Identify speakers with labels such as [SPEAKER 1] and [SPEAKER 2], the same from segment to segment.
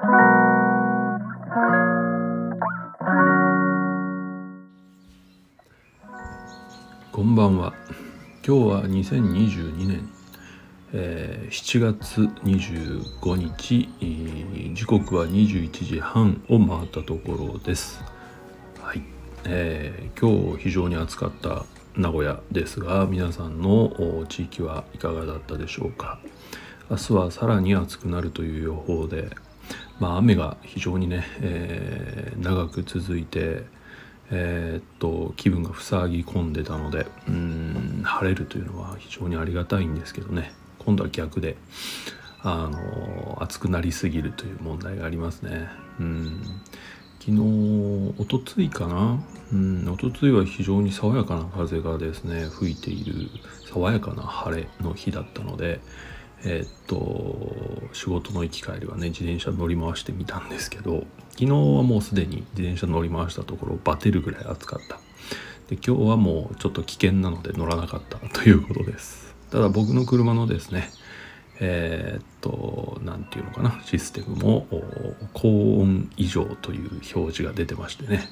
[SPEAKER 1] こんばんは。今日は2022年、えー、7月25日、時刻は21時半を回ったところです。はい、えー、今日非常に暑かった名古屋ですが皆さんの地域はいかがだったでしょうか。明日はさらに暑くなるという予報でまあ雨が非常にね、えー、長く続いてえー、っと気分が塞ぎ込んでたのでうん晴れるというのは非常にありがたいんですけどね。今度は逆であの暑くなりすぎるという問題がありますね。うん。昨日おとついかな？うんおとついは非常に爽やかな風がですね吹いている爽やかな晴れの日だったのでえー、っと仕事の行き帰りはね自転車乗り回してみたんですけど昨日はもうすでに自転車乗り回したところバテるぐらい暑かった。で今日はもうちょっと危険なので乗らなかったということです。ただ僕の車のですねえー、っと何て言うのかなシステムも高温異常という表示が出てましてね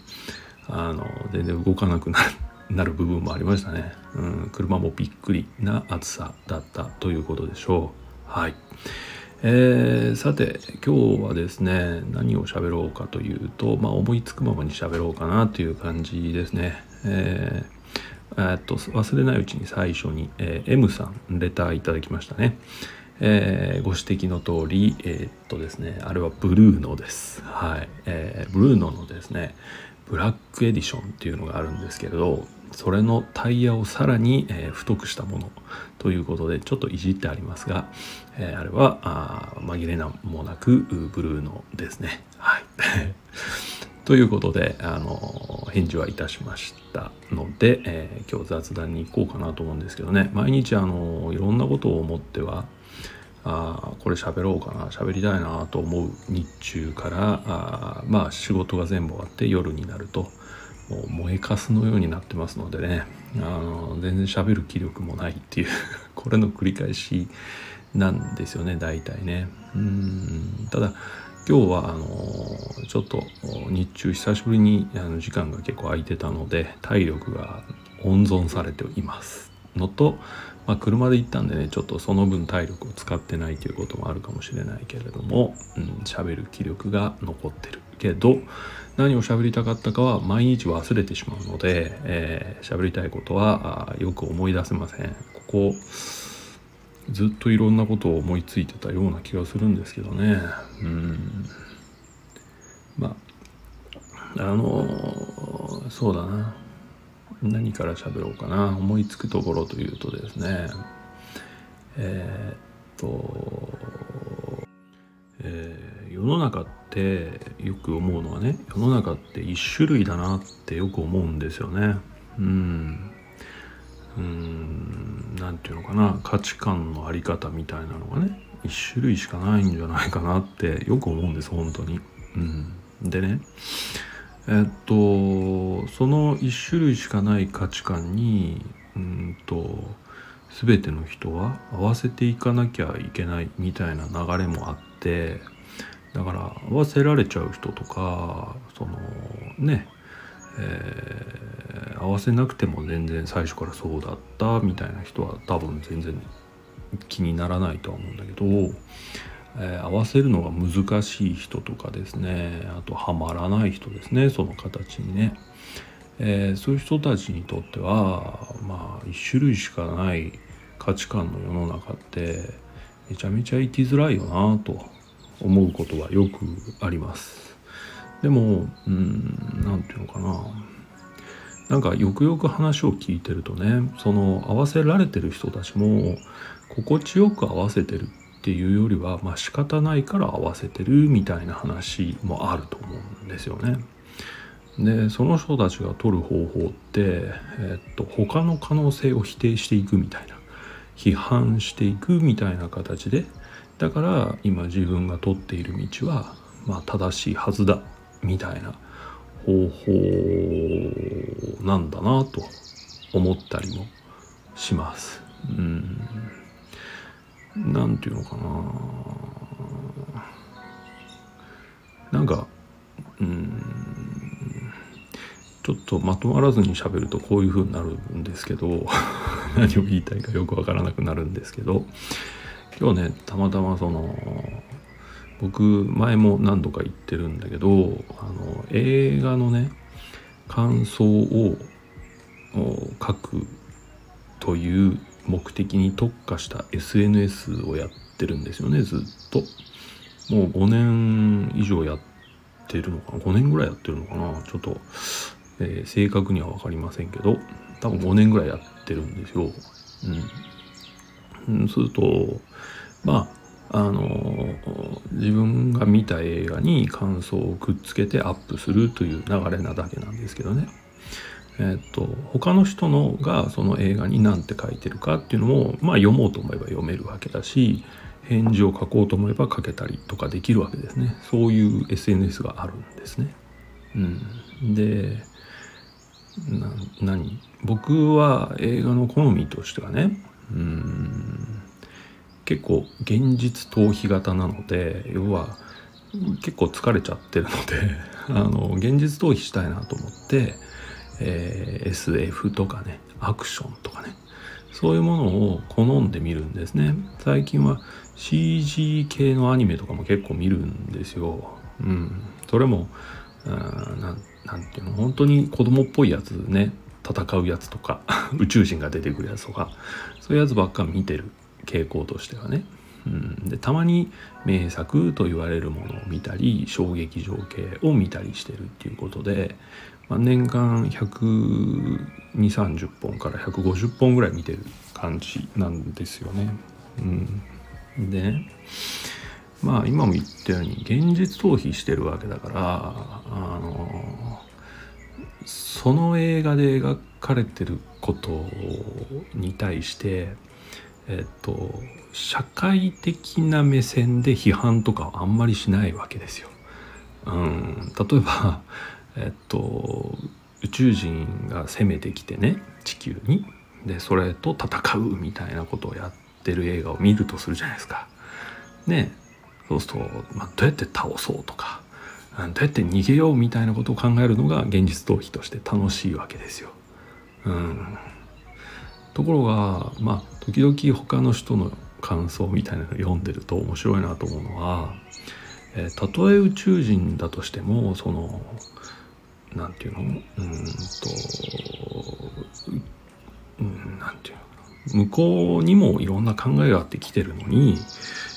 [SPEAKER 1] あの全然動かなくなってなる部分もありましたね、うん、車もびっくりな暑さだったということでしょうはいえー、さて今日はですね何を喋ろうかというと、まあ、思いつくままに喋ろうかなという感じですね。えー、っと忘れないうちに最初に、えー、M さんレターいただきましたね。えー、ご指摘の通り、えー、っとですね、あれはブルーノです。はい。えー、ブルーノのですね、ブラックエディションっていうのがあるんですけれど、それのタイヤをさらに、えー、太くしたものということでちょっといじってありますが、えー、あれはあ紛れなもなくブルーのですね。はい、ということであの返事はいたしましたので、えー、今日雑談に行こうかなと思うんですけどね毎日あのいろんなことを思ってはあこれ喋ろうかな喋りたいなと思う日中からあまあ仕事が全部終わって夜になるともう燃えかすのようになってますのでね。あの全然喋る気力もないっていう これの繰り返しなんですよね大体ね。うん。ただ今日はあのちょっと日中久しぶりにあの時間が結構空いてたので体力が温存されています。のと、まあ、車で行ったんでねちょっとその分体力を使ってないということもあるかもしれないけれども喋、うん、る気力が残ってるけど何を喋りたかったかは毎日忘れてしまうので、えー、喋りたいことはよく思い出せません。ここずっといろんなことを思いついてたような気がするんですけどね。うん。まあ、あのそうだな。何から喋ろうかな。思いつくところというとですね。えー、っと、えー、世の中ってよく思うのはね世の中って一種類だなってよく思うんですよね。うんうん何て言うのかな価値観の在り方みたいなのがね一種類しかないんじゃないかなってよく思うんです本当に。うん、でねえっとその一種類しかない価値観にうんと全ての人は合わせていかなきゃいけないみたいな流れもあってだから合わせられちゃう人とかそのねえー、合わせなくても全然最初からそうだったみたいな人は多分全然気にならないとは思うんだけど、えー、合わせるのが難しい人とかですねあとはまらない人ですねその形にね、えー、そういう人たちにとってはまあ一種類しかない価値観の世の中ってめちゃめちゃ生きづらいよなと思うことはよくあります。でもうん何て言うのかななんかよくよく話を聞いてるとねその合わせられてる人たちも心地よく合わせてるっていうよりはまあ仕方ないから合わせてるみたいな話もあると思うんですよね。でその人たちが取る方法って、えっと、他の可能性を否定していくみたいな批判していくみたいな形でだから今自分が取っている道はまあ正しいはずだみたいな方法なんだなと思ったりもします。うん。なんていうのかな。なんかうんちょっとまとまらずに喋るとこういう風になるんですけど 何を言いたいかよくわからなくなるんですけど今日ねたまたまその僕前も何度か言ってるんだけどあの映画のね感想を書くという目的に特化した SNS をやってるんですよねずっと。もう5年以上やってるのかな？5年ぐらいやってるのかな？ちょっと、えー、正確には分かりませんけど多分5年ぐらいやってるんですよ。うん。んするとまああの自分が見た映画に感想をくっつけてアップするという流れなだけなんですけどね。えっと他の人のがその映画に何て書いてるかっていうのもまあ読もうと思えば読めるわけだし返事を書こうと思えば書けたりとかできるわけですねそういう SNS があるんですね。うん、で何？僕は映画の好みとしてはねうん結構現実逃避型なので要は結構疲れちゃってるのであの現実逃避したいなと思って、えー、SF とかねアクションとかねそういうものを好んで見るんですね。最近は CG 系のアニメとかも結構見るんですよ。うん。それもなんなんていうの本当に子供っぽいやつね戦うやつとか 宇宙人が出てくるやつとかそういうやつばっか見てる傾向としてはね。うん、でたまに名作と言われるものを見たり小劇場系を見たりしてるっていうことで、まあ、年間12030本から150本ぐらい見てる感じなんですよね。うん、でまあ今も言ったように現実逃避してるわけだからあのその映画で描かれてることに対してえっと社会的な目線で批判とかあんまりしないわけですよ。うん、例えば、えっと、宇宙人が攻めてきてね地球にでそれと戦うみたいなことをやってる映画を見るとするじゃないですか。ねそうすると、まあ、どうやって倒そうとかどうやって逃げようみたいなことを考えるのが現実逃避として楽しいわけですよ。うん、ところがまあ時々他の人の感想みたいなのを読んでると面白いなと思うのは、えー、たとえ宇宙人だとしてもその何て言うの？うんとうん何て言うの向こうにもいろんな考えがあって来てるのに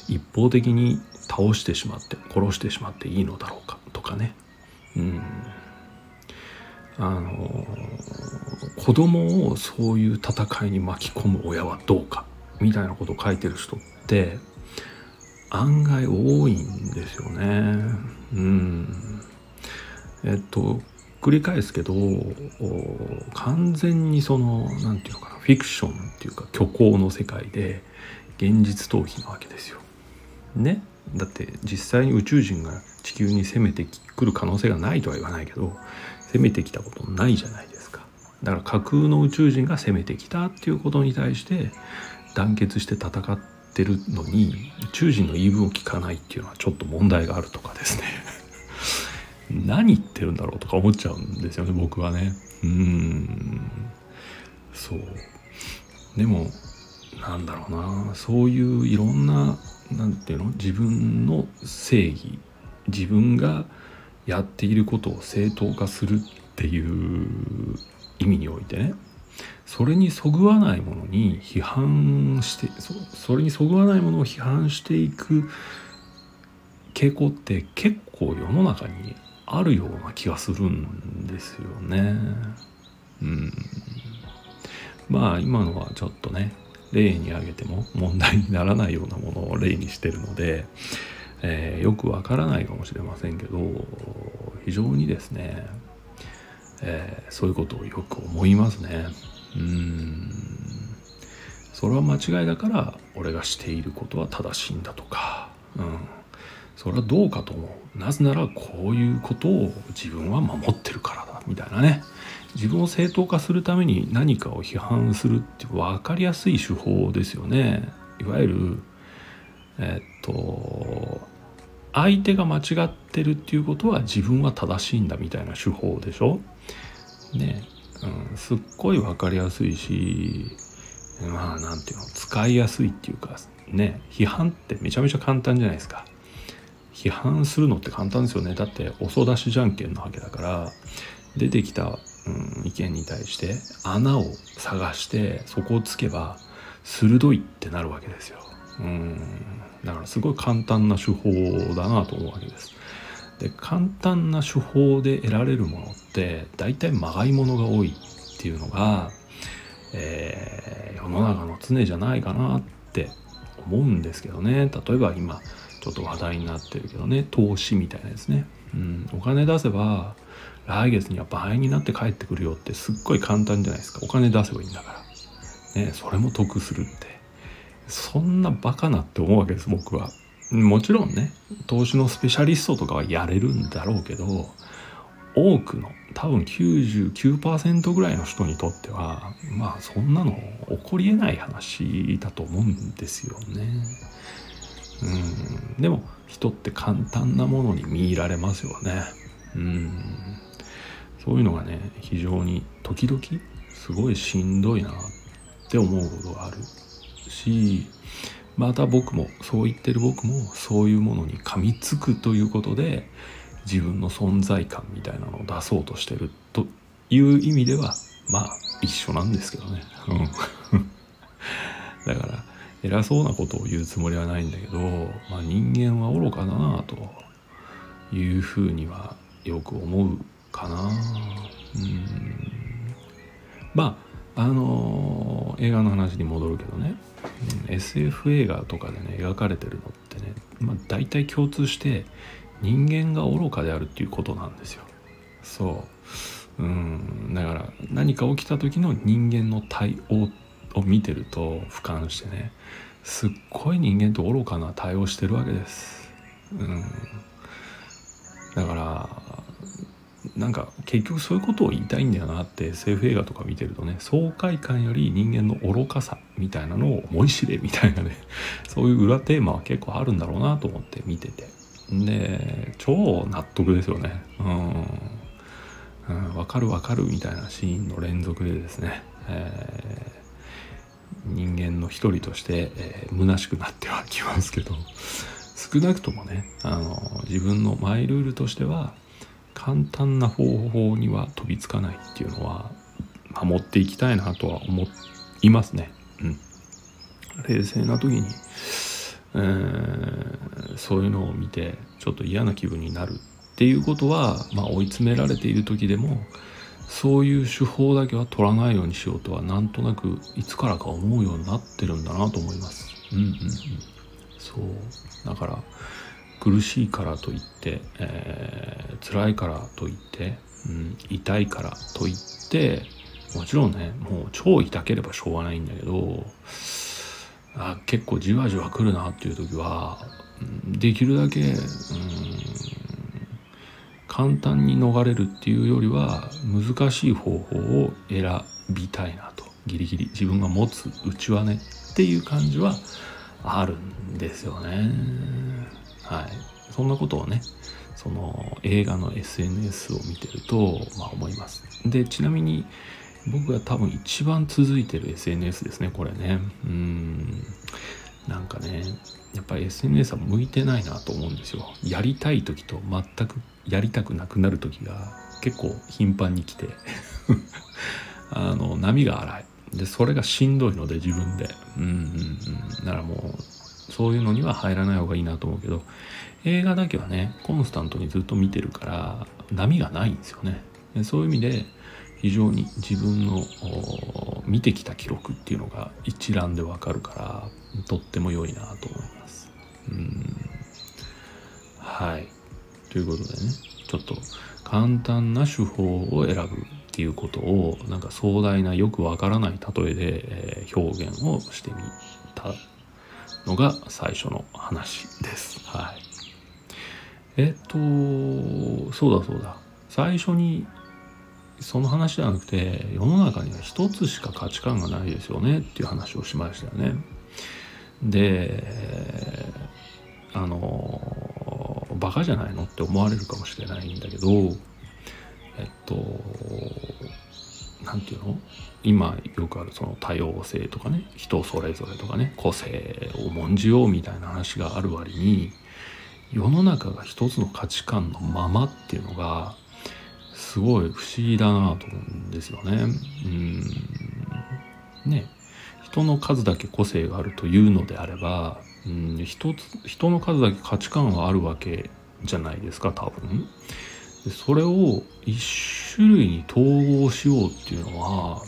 [SPEAKER 1] 一方的に倒してしまって殺してしまっていいのだろうかとかね。うん。あの子供をそういう戦いに巻き込む親はどうかみたいなことを書いてる人って案外多いんですよね。うん。えっと繰り返すけど完全にその何て言うのかなフィクションっていうか虚構の世界で現実逃避なわけですよ。ねだって実際に宇宙人が地球に攻めてくる可能性がないとは言わないけど攻めてきたことないじゃないですか。だから架空の宇宙人が攻めてきたっていうことに対して団結して戦ってるのに宇宙人の言い分を聞かないっていうのはちょっと問題があるとかですね。何言ってるんだろうとか思っちゃうんですよね僕はね。うん。そう。でもなんだろうな。そういういろんな何て言うの？自分の正義。自分がやっていることを正当化するっていう意味においてねそれにそぐわないものに批判してそれにそぐわないものを批判していく傾向って結構世の中にあるような気がするんですよね。うん、まあ今のはちょっとね例に挙げても問題にならないようなものを例にしてるのでえー、よくわからないかもしれませんけど非常にですね、えー、そういうことをよく思いますね。うん。それは間違いだから俺がしていることは正しいんだとか、うん、それはどうかと思う。なぜならこういうことを自分は守ってるからだ。みたいなね。自分を正当化するために何かを批判するって分かりやすい手法ですよね。いわゆるえっと相手が間違ってるっていうことは自分は正しいんだみたいな手法でしょ？ね。うん、すっごい分かりやすいしまあなんていうの？使いやすいっていうかね。批判ってめちゃめちゃ簡単じゃないですか。批判するのって簡単ですよね。だって遅出しじゃんけんなわけだから出てきた、うん、意見に対して穴を探してそこをつけば鋭いってなるわけですよ。うん。だからすごい簡単な手法だなと思うわけです。で簡単な手法で得られるものって大体まがいものが多いっていうのが、えー、世の中の常じゃないかなって思うんですけどね。例えば今ちょっと話題になってるけどね投資みたいなですね、うん、お金出せば来月には倍になって帰ってくるよってすっごい簡単じゃないですか。お金出せばいいんだから、ね、それも得するって。そんなバカなって思うわけです僕はもちろんね投資のスペシャリストとかはやれるんだろうけど多くの多分99%ぐらいの人にとってはまあそんなの起こりえない話だと思うんですよね。うん、でも人って簡単なものに見入られますよね。うんそういうのがね非常に時々すごいしんどいなって思うことがあるしまた僕もそう言ってる僕もそういうものに噛みつくということで自分の存在感みたいなのを出そうとしてるという意味ではまあ一緒なんですけどね。うん、だから偉そうなことを言うつもりはないんだけど、まあ、人間は愚かだなというふうにはよく思うかな。うんまああのー、映画の話に戻るけどね SF 映画とかでね描かれてるのってね、まあ、大体共通して人間が愚かであるっていうことなんですよ。そううんだから何か起きた時の人間の対応を見てると俯瞰してねすっごい人間って愚かな対応してるわけです。うんだからなんか結局そういうことを言いたいんだよなって SF 映画とか見てるとね爽快感より人間の愚かさみたいなのを思い知れみたいなね そういう裏テーマは結構あるんだろうなと思って見てて。で超納得ですよね。うん、うん、分かる分かるみたいなシーンの連続でですね、えー、人間の一人として、えー、虚しくなってはきますけど少なくともねあの自分のマイルールとしては簡単な方法には飛びつかないっていうのは守っていきたいなとは思いますね。冷静な時に、えー、そういうのを見てちょっと嫌な気分になるっていうことは、まあ、追い詰められている時でもそういう手法だけは取らないようにしようとはなんとなくいつからか思うようになってるんだなと思います。うんうんうん、そうだから苦しいからといって、えー、辛いからといって、うん、痛いからといってもちろんねもう超痛ければしょうがないんだけどあ結構じわじわ来るなっていう時は、できるだけ、うん、簡単に逃れるっていうよりは難しい方法を選びたいなとギリギリ自分が持つうちはねっていう感じはあるんですよね。はい、そんなことをねその映画の SNS を見てると、まあ、思います。でちなみに僕が多分一番続いてる SNS ですねこれね。うん。なんかねやっぱり SNS は向いてないなと思うんですよ。やりたい時と全くやりたくなくなる時が結構頻繁に来て。あの波が荒い。でそれがしんどいので自分で。うんうんうん。だからもうそういうのには入らない方がいいなと思うけど映画だけはねコンスタントにずっと見てるから波がないんですよね。そういう意味で非常に自分の見てきた記録っていうのが一覧でわかるからとっても良いなと思いますはいということでねちょっと簡単な手法を選ぶっていうことをなんか壮大なよくわからない例えで、え表現をしてみたのが最初の話です。はい。えっと、そうだそうだ。最初にその話じゃなくて世の中には一つしか価値観がないですよねっていう話をしましたよね。で、あの、バカじゃないの？って思われるかもしれないんだけどえっと何て言うの？今よくあるその多様性とかね人それぞれとかね個性を重んじようみたいな話がある割に世の中が一つの価値観のままっていうのがすごい不思議だなと思うんですよね。うんね人の数だけ個性があるというのであればうん人人の数だけ価値観はあるわけじゃないですか多分。でそれを一種類に統合しようっていうのは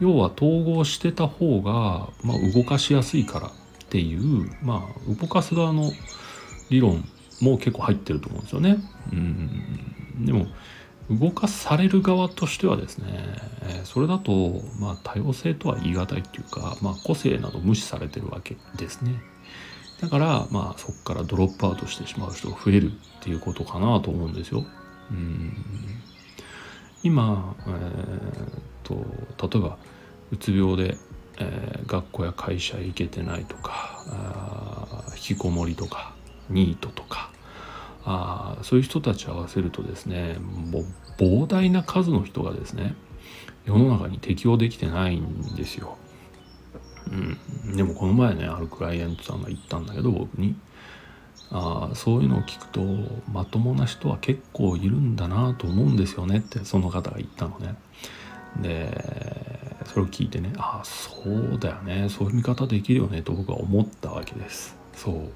[SPEAKER 1] 要は統合してた方が、まあ、動かしやすいからっていうまあ動かす側の理論も結構入ってると思うんですよね。うんでも動かされる側としてはですね、えそれだと、まあ、多様性とは言い難いっていうか、まあ、個性など無視されてるわけですね。だから、まあ、そこからドロップアウトしてしまう人が増えるっていうことかなと思うんですよ。うん今、えー、と例えばうつ病で、えー、学校や会社へ行けてないとか引きこもりとかニートとかあそういう人たちを合わせるとですねもう膨大な数の人がですね世の中に適応できてないんですよ。うん、でもこの前ねあるクライアントさんが言ったんだけど僕にあそういうのを聞くとまともな人は結構いるんだなと思うんですよねってその方が言ったのね。でそれを聞いてねああそうだよねそういう見方できるよねと僕は思ったわけです。そう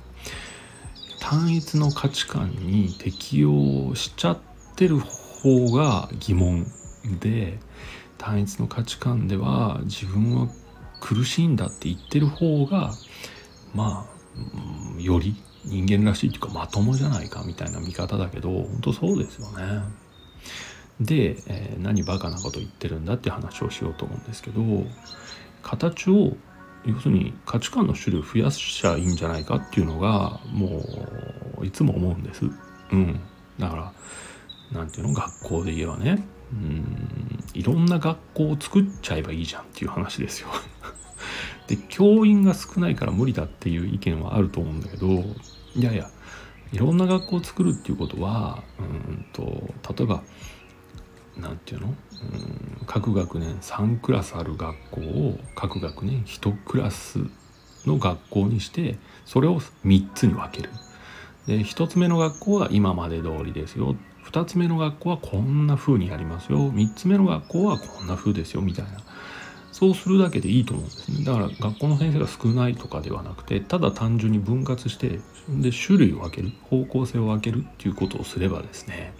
[SPEAKER 1] 単一の価値観に適応しちゃってる方が疑問で単一の価値観では自分は苦しいんだって言ってる方がまあより人間らしいっていうかまともじゃないかみたいな見方だけど本当そうですよね。で、えー、何バカなこと言ってるんだって話をしようと思うんですけど形を要するに価値観の種類を増やしちゃいいんじゃないかっていうのがもういつも思うんです。うん、だから何ていうの？学校で言えばねうんいろんな学校を作っちゃえばいいじゃんっていう話ですよ。で教員が少ないから無理だっていう意見はあると思うんだけどいやいやいろんな学校を作るっていうことはうんと例えば何て言うの？うん各学年3クラスある学校を各学年1クラスの学校にしてそれを3つに分ける。で1つ目の学校は今まで通りですよ。2つ目の学校はこんな風にやりますよ。3つ目の学校はこんな風ですよ。みたいな。そうするだけでいいと思うんですね。だから学校の先生が少ないとかではなくてただ単純に分割してで種類を分ける。方向性を分けるっていうことをすればですね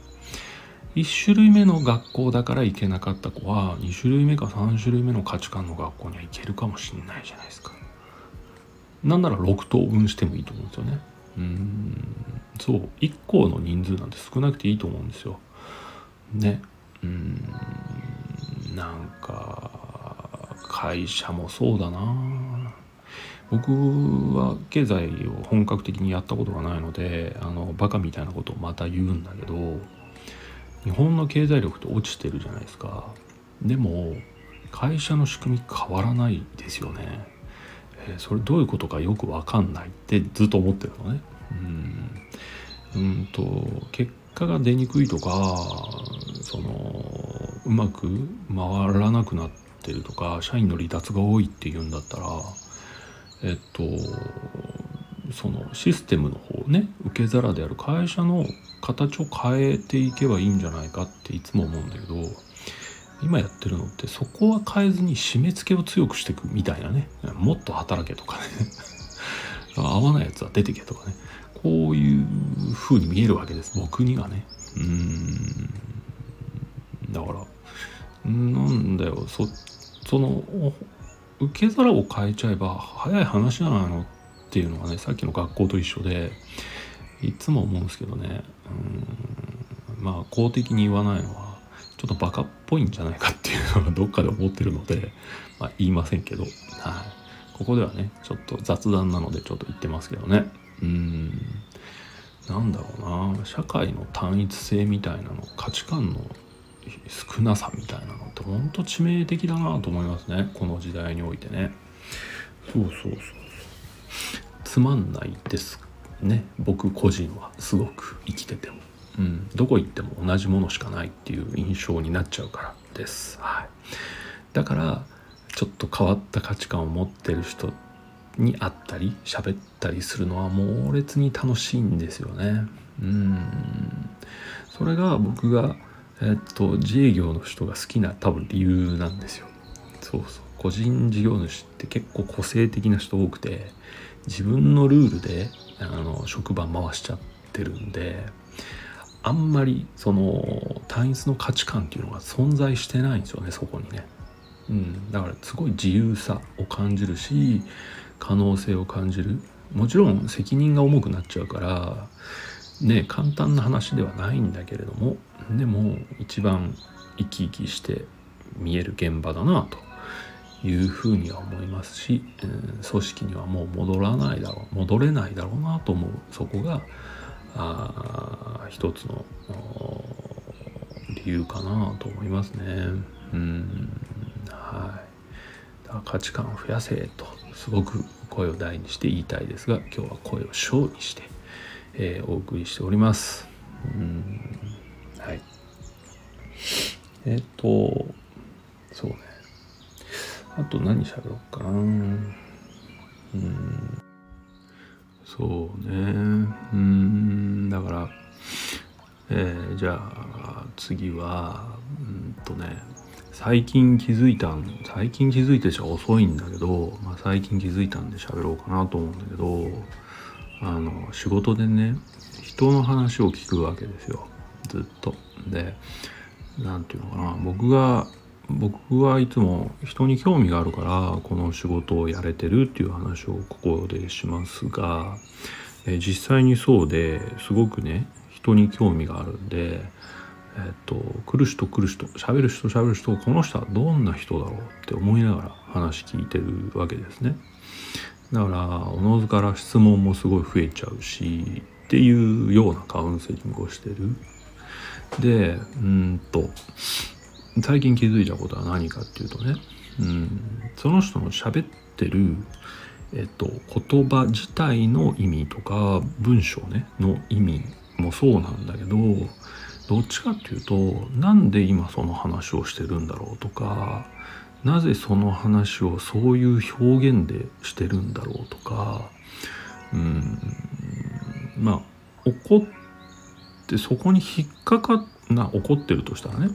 [SPEAKER 1] 1種類目の学校だから行けなかった子は2種類目か3種類目の価値観の学校には行けるかもしれないじゃないですか。なんなら6等分してもいいと思うんですよね。うんそう1校の人数なんて少なくていいと思うんですよ。ねうんなんか会社もそうだな僕は経済を本格的にやったことがないのであのバカみたいなことをまた言うんだけど日本の経済力って落ちてるじゃないですか。でも会社の仕組み変わらないですよね、えー、それどういうことかよく分かんないってずっと思ってるのね。うんと結果が出にくいとかそのうまく回らなくなってるとか社員の離脱が多いっていうんだったらえっとそのシステムの方ね受け皿である会社の形を変えていけばいいんじゃないかっていつも思うんだけど今やってるのってそこは変えずに締め付けを強くしていくみたいなね。もっと働けとかね。合わないやつは出てけとかね。こういう風に見えるわけです。僕にはね。うん。だからなんだよ。そその受け皿を変えちゃえば早い話じゃないのっていうのがねさっきの学校と一緒でいつも思うんですけどね。うん。まあ公的に言わないのはちょっとバカっぽいんじゃないかっていうのがどっかで思ってるので、まあ、言いませんけど、はい、ここではねちょっと雑談なのでちょっと言ってますけどね。うん。なんだろうな。社会の単一性みたいなの価値観の少なさみたいなのってほんと致命的だなと思いますね。この時代においてね。そうそうそう。つまんないですね僕個人はすごく生きてても、うん、どこ行っても同じものしかないっていう印象になっちゃうからです。はい、だからちょっと変わった価値観を持ってる人に会ったり喋ったりするのは猛烈に楽しいんですよね。うんそれが僕が、えっと、自営業の人が好きな多分理由なんですよ。そうそう個人事業主って結構個性的な人多くて自分のルールであの職場回しちゃってるんであんまりその単一の価値観っていうのが存在してないんですよねそこにね。うん、だからすごい自由さを感じるし可能性を感じる。もちろん責任が重くなっちゃうからね簡単な話ではないんだけれどもでも一番生き生きして見える現場だなと。いうふうには思いますし、えー、組織にはもう戻らないだろう戻れないだろうなと思うそこがあ一つの理由かなと思いますね。うんはい、だから価値観を増やせとすごく声を大にして言いたいですが今日は声を小にして、えー、お送りしております。うんはいえっ、とそうねあと何喋ろうかな。うん。そうね。うん。だからえー、じゃあ次はうんとね最近気づいたん最近気づいてちゃ遅いんだけど、まあ、最近気づいたんで喋ろうかなと思うんだけどあの仕事でね人の話を聞くわけですよ。ずっと。で何て言うのかな。僕が僕はいつも人に興味があるからこの仕事をやれてるっていう話をここでしますが、え実際にそうですごくね人に興味があるんで、えっと、来る人来る人喋る人喋る人この人はどんな人だろうって思いながら話聞いてるわけですね。だからおのずから質問もすごい増えちゃうしっていうようなカウンセリングをしてる。でうんと最近気づいたことは何かっていうとね、うん、その人の喋ってる、えっと、言葉自体の意味とか文章ねの意味もそうなんだけどどっちかっていうとなんで今その話をしてるんだろうとかなぜその話をそういう表現でしてるんだろうとかうんまあ怒ってそこに引っかかな怒ってるとしたらね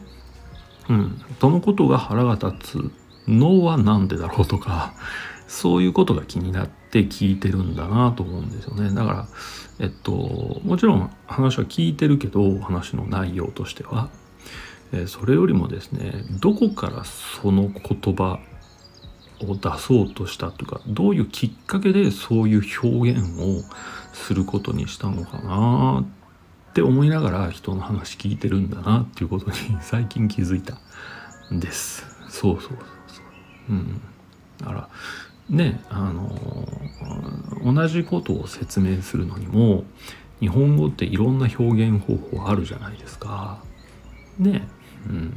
[SPEAKER 1] うん、そのことが腹が立つ。のは何でだろう？とかそういうことが気になって聞いてるんだなと思うんですよね。だからえっともちろん話は聞いてるけど話の内容としては、えそれよりもですねどこからその言葉を出そうとしたというかどういうきっかけでそういう表現をすることにしたのかなっって思いながら人の話聞いてるんだなっていうことに最近気づいたんです。そうそうそうそう。うん。だからねあの同じことを説明するのにも日本語っていろんな表現方法あるじゃないですか。ね。うん。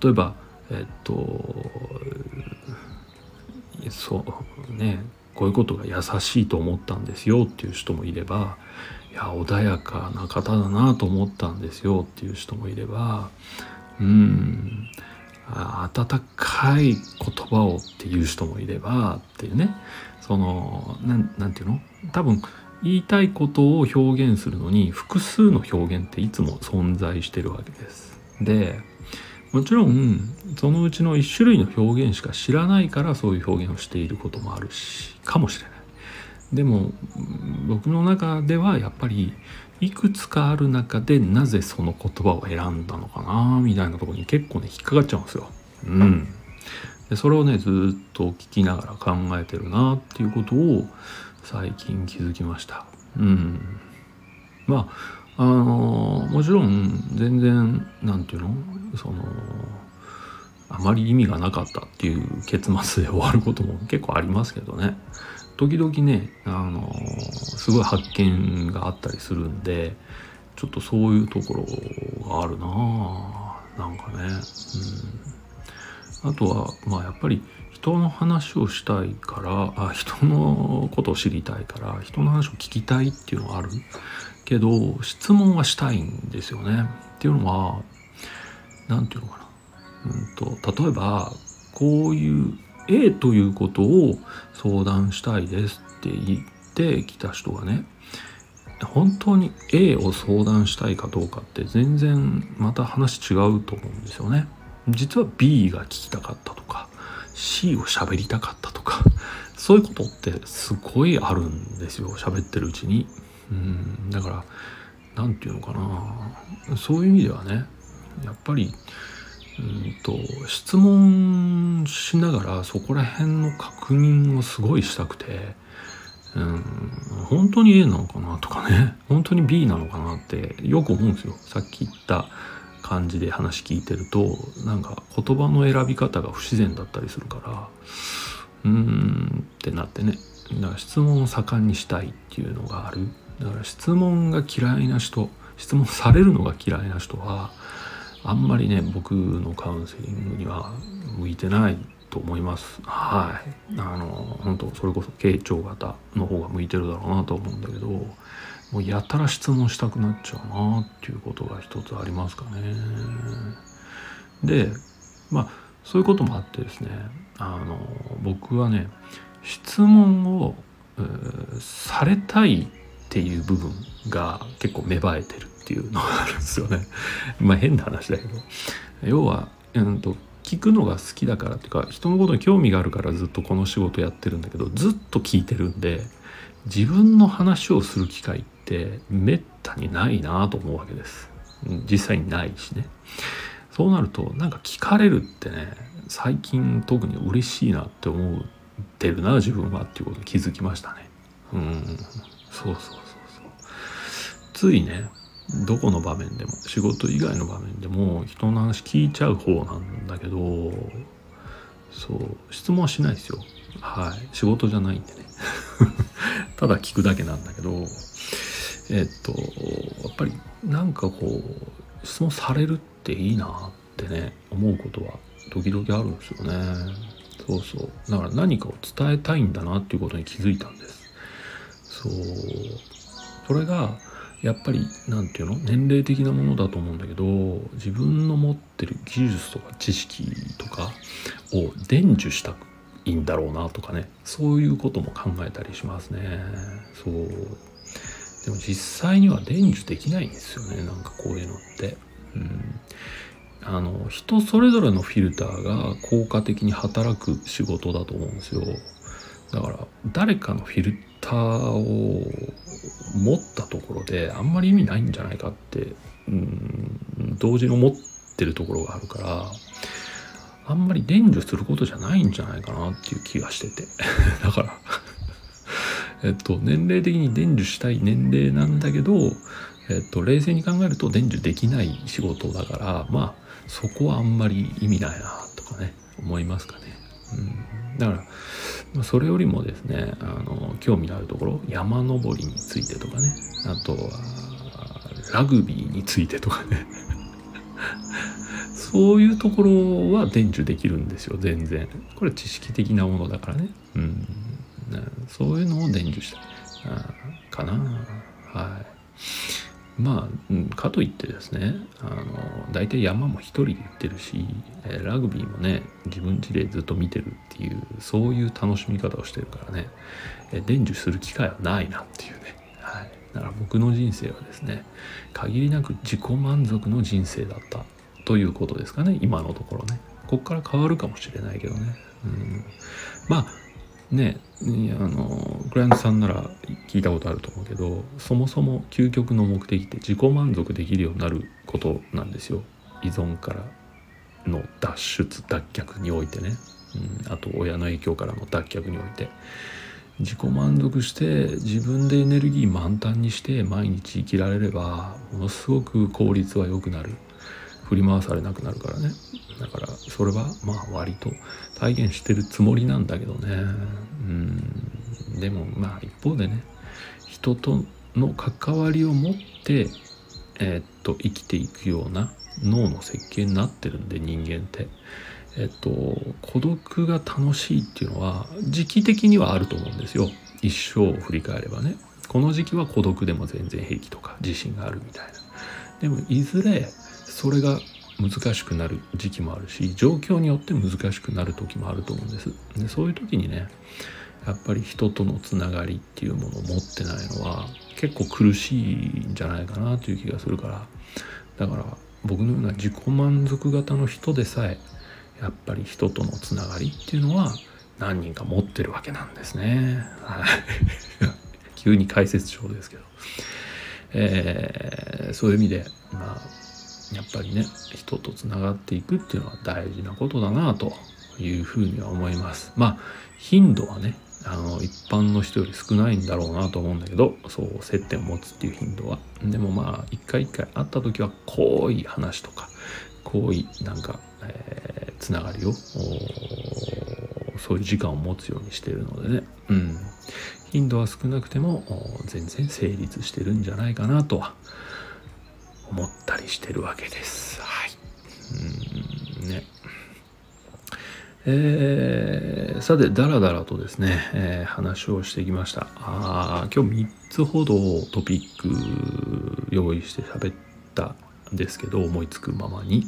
[SPEAKER 1] 例えばえっとそうねこういうことが優しいと思ったんですよっていう人もいればいや穏やかな方だなと思ったんですよっていう人もいればうん温かい言葉をっていう人もいればっていうねその何て言うの？多分言いたいことを表現するのに複数の表現っていつも存在してるわけです。でもちろんそのうちの一種類の表現しか知らないからそういう表現をしていることもあるしかもしれない。でも僕の中ではやっぱりいくつかある中でなぜその言葉を選んだのかなみたいなところに結構ね引っかかっちゃうんですよ。うん。でそれをねずっと聞きながら考えてるなっていうことを最近気づきました。うん。まああのもちろん全然何て言うの？そのあまり意味がなかったっていう結末で終わることも結構ありますけどね。時々ね、あのすごい発見があったりするんでちょっとそういうところがあるななんかね、うん、あとはまあやっぱり人の話をしたいからあ人のことを知りたいから人の話を聞きたいっていうのはある。けど質問はしたいんですよね。っていうのは何て言うのかな、うんと、例えばこういう A ということを相談したいですって言ってきた人がね本当に A を相談したいかどうかって全然また話違うと思うんですよね。実は B が聞きたかったとか C を喋りたかったとかそういうことってすごいあるんですよ喋ってるうちに。うんだから何て言うのかなそういう意味ではねやっぱりうんと質問しながらそこら辺の確認をすごいしたくて、うん、本当に A なのかなとかね 本当に B なのかなってよく思うんですよ。さっき言った感じで話聞いてるとなんか言葉の選び方が不自然だったりするからうーんってなってね。だから質問を盛んにしたいっていうのがある。だから質問が嫌いな人質問されるのが嫌いな人はあんまりね僕のカウンセリングには向いてないと思います。はい。あの本当それこそ傾聴型の方が向いてるだろうなと思うんだけどもうやたら質問したくなっちゃうなっていうことが一つありますかね。でまあそういうこともあってですねあの僕はね質問を、されたいっていう部分が結構芽生えてる。っていうのがあるんですよね。まあ変な話だけど要は、うんと、聞くのが好きだからっていうか人のことに興味があるからずっとこの仕事やってるんだけどずっと聞いてるんで自分の話をする機会ってめったにないなと思うわけです。実際にないしね。そうなるとなんか聞かれるってね最近特に嬉しいなって思ってるな自分はっていうことに気づきましたね。うんそうそうそうそうついねどこの場面でも仕事以外の場面でも人の話聞いちゃう方なんだけどそう質問はしないですよ。はい。仕事じゃないんでね。ただ聞くだけなんだけどえっとやっぱりなんかこう質問されるっていいなってね思うことは時々あるんですよね。そうそう。だから何かを伝えたいんだなっていうことに気づいたんです。そう。それがやっぱり何て言うの？年齢的なものだと思うんだけど自分の持ってる技術とか知識とかを伝授したいんだろうなとかね。そういうことも考えたりしますね。そう。でも実際には伝授できないんですよね。なんかこういうのって。うん。あの人それぞれのフィルターが効果的に働く仕事だと思うんですよ。だから誰かのフィルタを持ったところであんまり意味ないんじゃないかって、うん、同時に思ってるところがあるからあんまり伝授することじゃないんじゃないかなっていう気がしてて だからえっと年齢的に伝授したい年齢なんだけどえっと冷静に考えると伝授できない仕事だからまあそこはあんまり意味ないなとかね思いますかね。うん、だからそれよりもですねあの興味のあるところ山登りについてとかね。あとはラグビーについてとかね。そういうところは伝授できるんですよ全然。これ知識的なものだからね。うん。そういうのを伝授したかな。はい。まあ、かといってですねあの大体山も一人で行ってるし、ラグビーもね自分家でずっと見てるっていうそういう楽しみ方をしてるからね、伝授する機会はないなっていうね、はい、だから僕の人生はですね限りなく自己満足の人生だったということですかね今のところね。こっから変わるかもしれないけどね、うん、まあねあのクライアントさんなら聞いたことあると思うけどそもそも究極の目的って自己満足できるようになることなんですよ。依存からの脱出脱却においてね、うん、あと親の影響からの脱却において。自己満足して自分でエネルギー満タンにして毎日生きられればものすごく効率は良くなる。振り回されなくなるからね。だからそれはまあ割と体現してるつもりなんだけどね。うん。でもまあ一方でね人との関わりを持ってえー、っと生きていくような脳の設計になってるんで人間って、えっと孤独が楽しいっていうのは時期的にはあると思うんですよ。一生を振り返ればね。この時期は孤独でも全然平気とか自信があるみたいな。でもいずれそれが難しくなる時期もあるし状況によって難しくなる時もあると思うんです。でそういう時にねやっぱり人とのつながりっていうものを持ってないのは結構苦しいんじゃないかなという気がするから。だから僕のような自己満足型の人でさえやっぱり人とのつながりっていうのは何人か持ってるわけなんですね。はい。急に解説書ですけど、えー、そういう意味でまあやっぱりね人とつながっていくっていうのは大事なことだなというふうには思います。まあ頻度はねあの一般の人より少ないんだろうなと思うんだけどそう接点を持つっていう頻度は。でもまあ一回一回会った時は濃い話とか濃いなんか、えー、つながりをそういう時間を持つようにしてるのでね。うん。頻度は少なくても全然成立してるんじゃないかなとは思ったりしてるわけです。はい。うん。ね。えー、さてだらだらとですね、えー、話をしてきました。あ今日3つほどトピック用意して喋ったんですけど思いつくままに。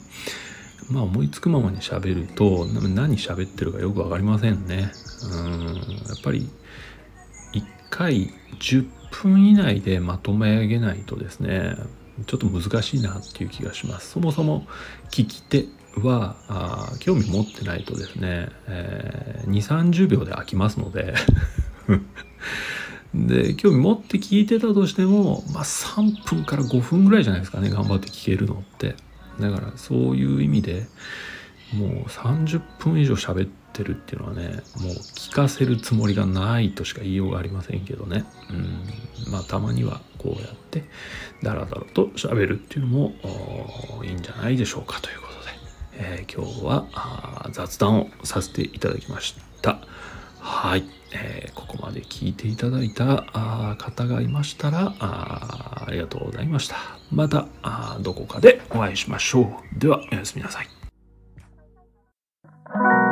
[SPEAKER 1] まあ思いつくままに喋ると何喋ってるかよく分かりませんね。うん。やっぱり1回10分以内でまとめ上げないとですねちょっと難しいなっていう気がします。そもそも聞き手はあ興味持ってないとですね、えー、2 3 0秒で飽きますので。で興味持って聞いてたとしても、まあ、3分から5分ぐらいじゃないですかね頑張って聞けるのって。だからそういう意味でもう30分以上喋ってるっていうのはねもう聞かせるつもりがないとしか言いようがありませんけどねうんまあたまにはこうやってダラダラと喋るっていうのもいいんじゃないでしょうかということでえー、今日は雑談をさせていただきました。はい、えー、ここまで聞いていただいた方がいましたらあありがとうございました。またどこかでお会いしましょう。ではおやすみなさい。Thank you.